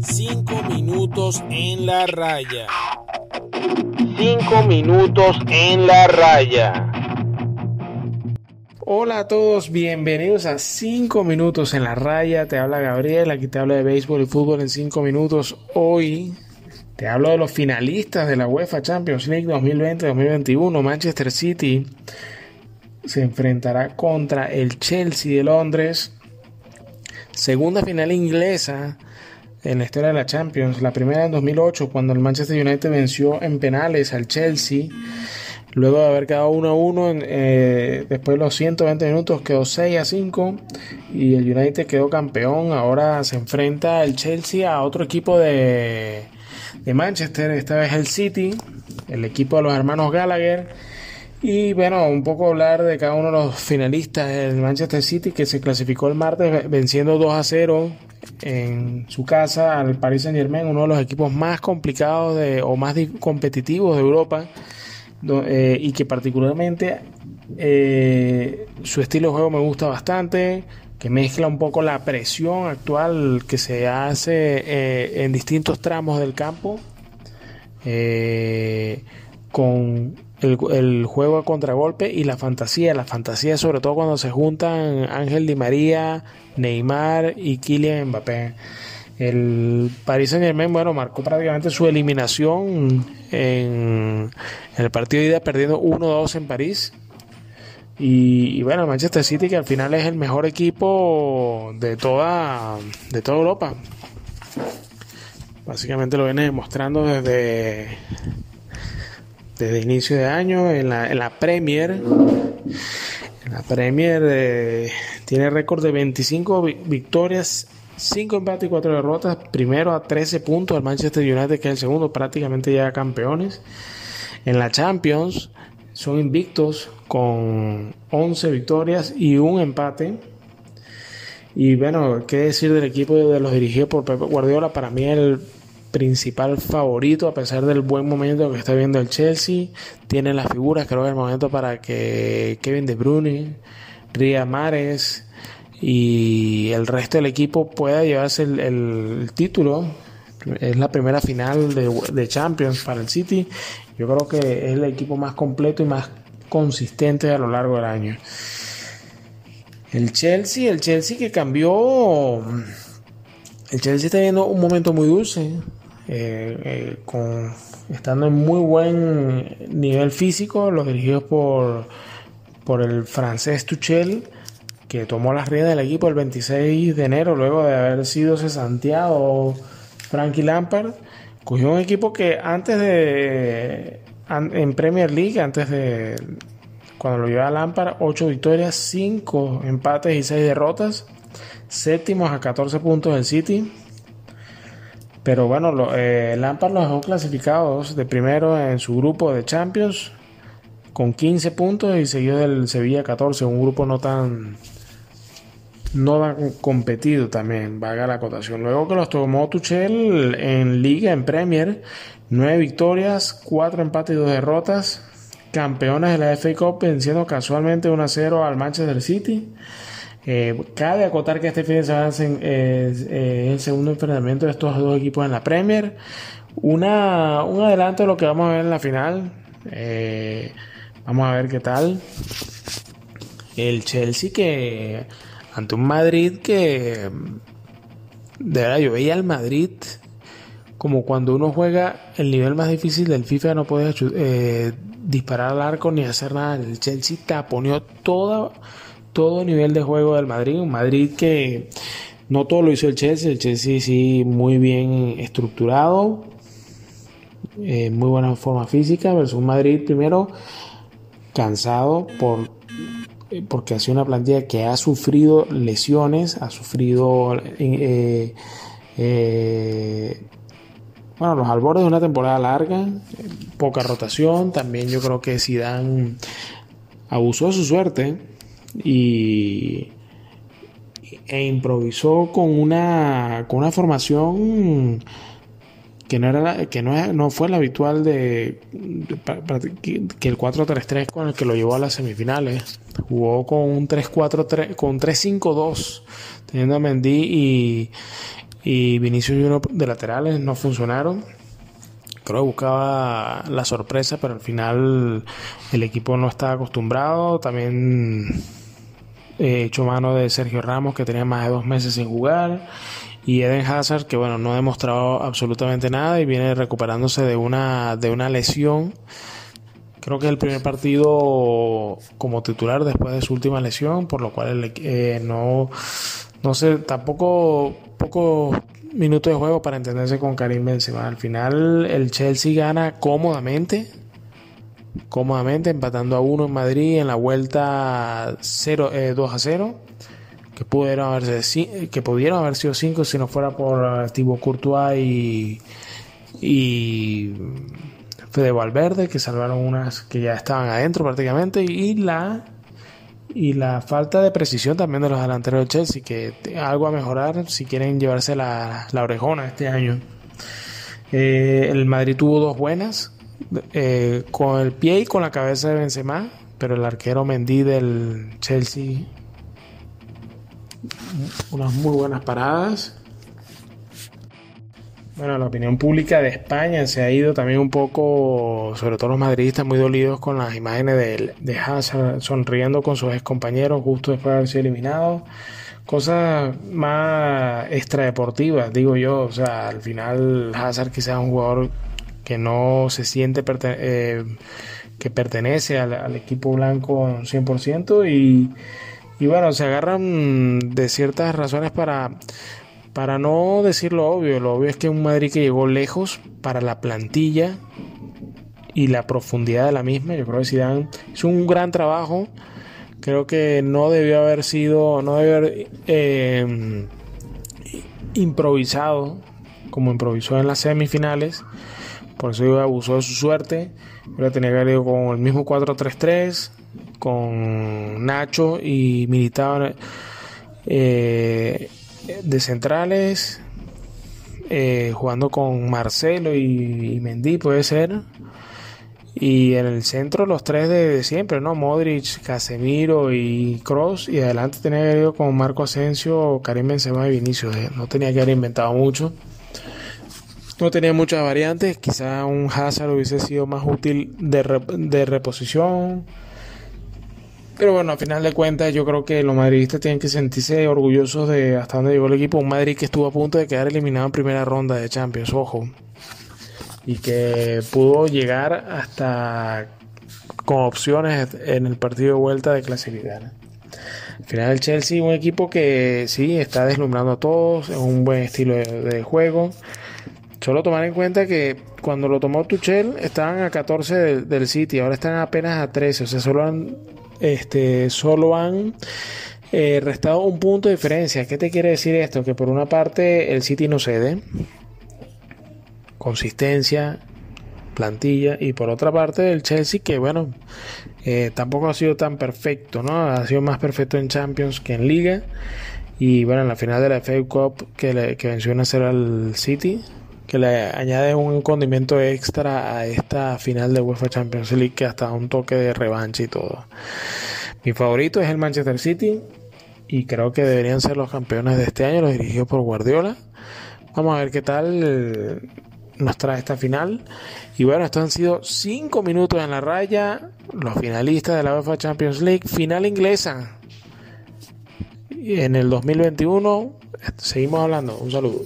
Cinco minutos en la raya. Cinco minutos en la raya. Hola a todos, bienvenidos a 5 minutos en la raya. Te habla Gabriel, aquí te hablo de béisbol y fútbol en 5 minutos. Hoy te hablo de los finalistas de la UEFA Champions League 2020-2021. Manchester City se enfrentará contra el Chelsea de Londres. Segunda final inglesa en la historia de la Champions. La primera en 2008 cuando el Manchester United venció en penales al Chelsea. Luego de haber quedado 1 a 1, eh, después de los 120 minutos quedó 6 a 5 y el United quedó campeón. Ahora se enfrenta el Chelsea a otro equipo de, de Manchester, esta vez el City, el equipo de los hermanos Gallagher. Y bueno, un poco hablar de cada uno de los finalistas del Manchester City que se clasificó el martes venciendo 2 a 0 en su casa al Paris Saint Germain, uno de los equipos más complicados de, o más competitivos de Europa. Eh, y que particularmente eh, su estilo de juego me gusta bastante, que mezcla un poco la presión actual que se hace eh, en distintos tramos del campo con el, juego a contragolpe y la fantasía, la fantasía sobre todo cuando se juntan Ángel Di María, Neymar y Kylian Mbappé. El Paris Saint Germain, bueno, marcó prácticamente su eliminación en, el partido de ida perdiendo 1-2 en París. Y, bueno, el Manchester City que al final es el mejor equipo de toda, de toda Europa. Básicamente lo viene demostrando desde, desde inicio de año en la, en la Premier. La Premier eh, tiene récord de 25 victorias 5 empates y 4 derrotas. Primero a 13 puntos al Manchester United, que es el segundo, prácticamente ya campeones. En la Champions son invictos con 11 victorias y un empate. Y bueno, qué decir del equipo de los dirigidos por Pep Guardiola. Para mí el principal favorito, a pesar del buen momento que está viendo el Chelsea. Tiene las figuras, creo que es el momento para que Kevin De Bruyne, Ria Mares, y el resto del equipo pueda llevarse el, título. Es la primera final de, Champions para el City. Yo creo que es el equipo más completo y más consistente a lo largo del año. El Chelsea, el Chelsea que cambió. El Chelsea está viendo un momento muy dulce. Eh, eh, estando en muy buen nivel físico, los dirigidos por, por el francés Tuchel que tomó las riendas del equipo el 26 de enero, luego de haber sido cesanteado Frankie Lampard, cogió un equipo que antes de en Premier League, antes de cuando lo llevaba Lampard, 8 victorias, 5 empates y 6 derrotas, séptimos a 14 puntos del City. Pero bueno, eh, Lampard los dejó clasificados de primero en su grupo de Champions con 15 puntos y seguido del Sevilla 14, un grupo no tan no ha competido también, vaga la acotación. Luego que los tomó Tuchel en Liga, en Premier, nueve victorias, cuatro empates y dos derrotas. Campeones de la FA Cup venciendo casualmente 1-0 al Manchester City. Eh, cabe acotar que este fin de semana es, el segundo enfrentamiento de estos dos equipos en la Premier. Una, un adelanto de lo que vamos a ver en la final. Eh, vamos a ver qué tal. El Chelsea que ante un Madrid que de verdad yo veía al Madrid como cuando uno juega el nivel más difícil del FIFA no puede eh, disparar al arco ni hacer nada. El Chelsea taponeó todo, todo nivel de juego del Madrid. Un Madrid que no todo lo hizo el Chelsea. El Chelsea sí muy bien estructurado. Eh, muy buena forma física. Versus un Madrid primero cansado por eh, porque ha sido una plantilla que ha sufrido lesiones, ha sufrido eh, eh, bueno, los albores de una temporada larga, poca rotación, también yo creo que Zidane abusó de su suerte y e improvisó con una con una formación que no era que no, no fue el habitual de, que el 4-3-3 con el que lo llevó a las semifinales. Jugó con un 3-4-3 con 3-5-2 teniendo a Mendy y, y Vinicius Junior de laterales no funcionaron. Creo que buscaba la sorpresa, pero al final el equipo no estaba acostumbrado. También he hecho mano de Sergio Ramos, que tenía más de dos meses sin jugar. Y Eden Hazard, que bueno, no ha demostrado absolutamente nada y viene recuperándose de una, de una lesión. Creo que es el primer partido como titular después de su última lesión, por lo cual eh, no, no sé, tampoco pocos minutos de juego para entenderse con Karim Benzema. Al final el Chelsea gana cómodamente, cómodamente empatando a uno en Madrid en la vuelta 0, 2 eh, a 0 que pudieron haberse que pudieron haber sido cinco si no fuera por Thibaut Courtois y y Fede Valverde que salvaron unas que ya estaban adentro prácticamente y la y la falta de precisión también de los delanteros de Chelsea que algo a mejorar si quieren llevarse la, la orejona este año. Eh, el Madrid tuvo dos buenas eh, con el pie y con la cabeza de Benzema pero el arquero Mendy del Chelsea unas muy buenas paradas. Bueno, la opinión pública de España se ha ido también un poco, sobre todo los madridistas, muy dolidos con las imágenes de, de Hazard sonriendo con sus ex compañeros justo después de haber sido eliminado. Cosas más extradeportivas, digo yo. O sea, al final Hazard quizás es un jugador que no se siente eh, que pertenece al, equipo blanco 100% y y bueno, se agarran de ciertas razones para, para no decir lo obvio. Lo obvio es que un Madrid que llegó lejos para la plantilla y la profundidad de la misma. Yo creo que Zidane hizo un gran trabajo. Creo que no debió haber sido, no debió haber eh, improvisado como improvisó en las semifinales. Por eso abusó de su suerte. Pero tenía que haber ido con el mismo 4-3-3 con Nacho y Militar eh, de centrales, eh, jugando con Marcelo y, Mendy, puede ser. Y en el centro los tres de, siempre, ¿no? Modric, Casemiro y Cross. Y adelante tenía que ir con Marco Asensio, Karim Benzema y Vinicius. Eh, no tenía que haber inventado mucho. No tenía muchas variantes. Quizá un Hazard hubiese sido más útil de, de reposición. Pero bueno, a final de cuentas, yo creo que los madridistas tienen que sentirse orgullosos de hasta dónde llegó el equipo. Un Madrid que estuvo a punto de quedar eliminado en primera ronda de Champions, ojo. Y que pudo llegar hasta con opciones en el partido de vuelta de clasificar. Al final, el Chelsea, un equipo que sí está deslumbrando a todos, es un buen estilo de, juego. Solo tomar en cuenta que cuando lo tomó Tuchel estaban a 14 del, City, ahora están apenas a 13, o sea, solo han este, solo han eh, restado un punto de diferencia. ¿Qué te quiere decir esto? Que por una parte el City no cede, consistencia, plantilla, y por otra parte el Chelsea que bueno, eh, tampoco ha sido tan perfecto, ¿no? Ha sido más perfecto en Champions que en Liga. Y bueno, en la final de la FA Cup que, que venció a 0 al City, le añade un condimento extra a esta final de UEFA Champions League que hasta un toque de revancha y todo. Mi favorito es el Manchester City y creo que deberían ser los campeones de este año, los dirigidos por Guardiola. Vamos a ver qué tal nos trae esta final. Y bueno, estos han sido cinco minutos en la raya. Los finalistas de la UEFA Champions League, final inglesa. En el 2021, seguimos hablando. Un saludo.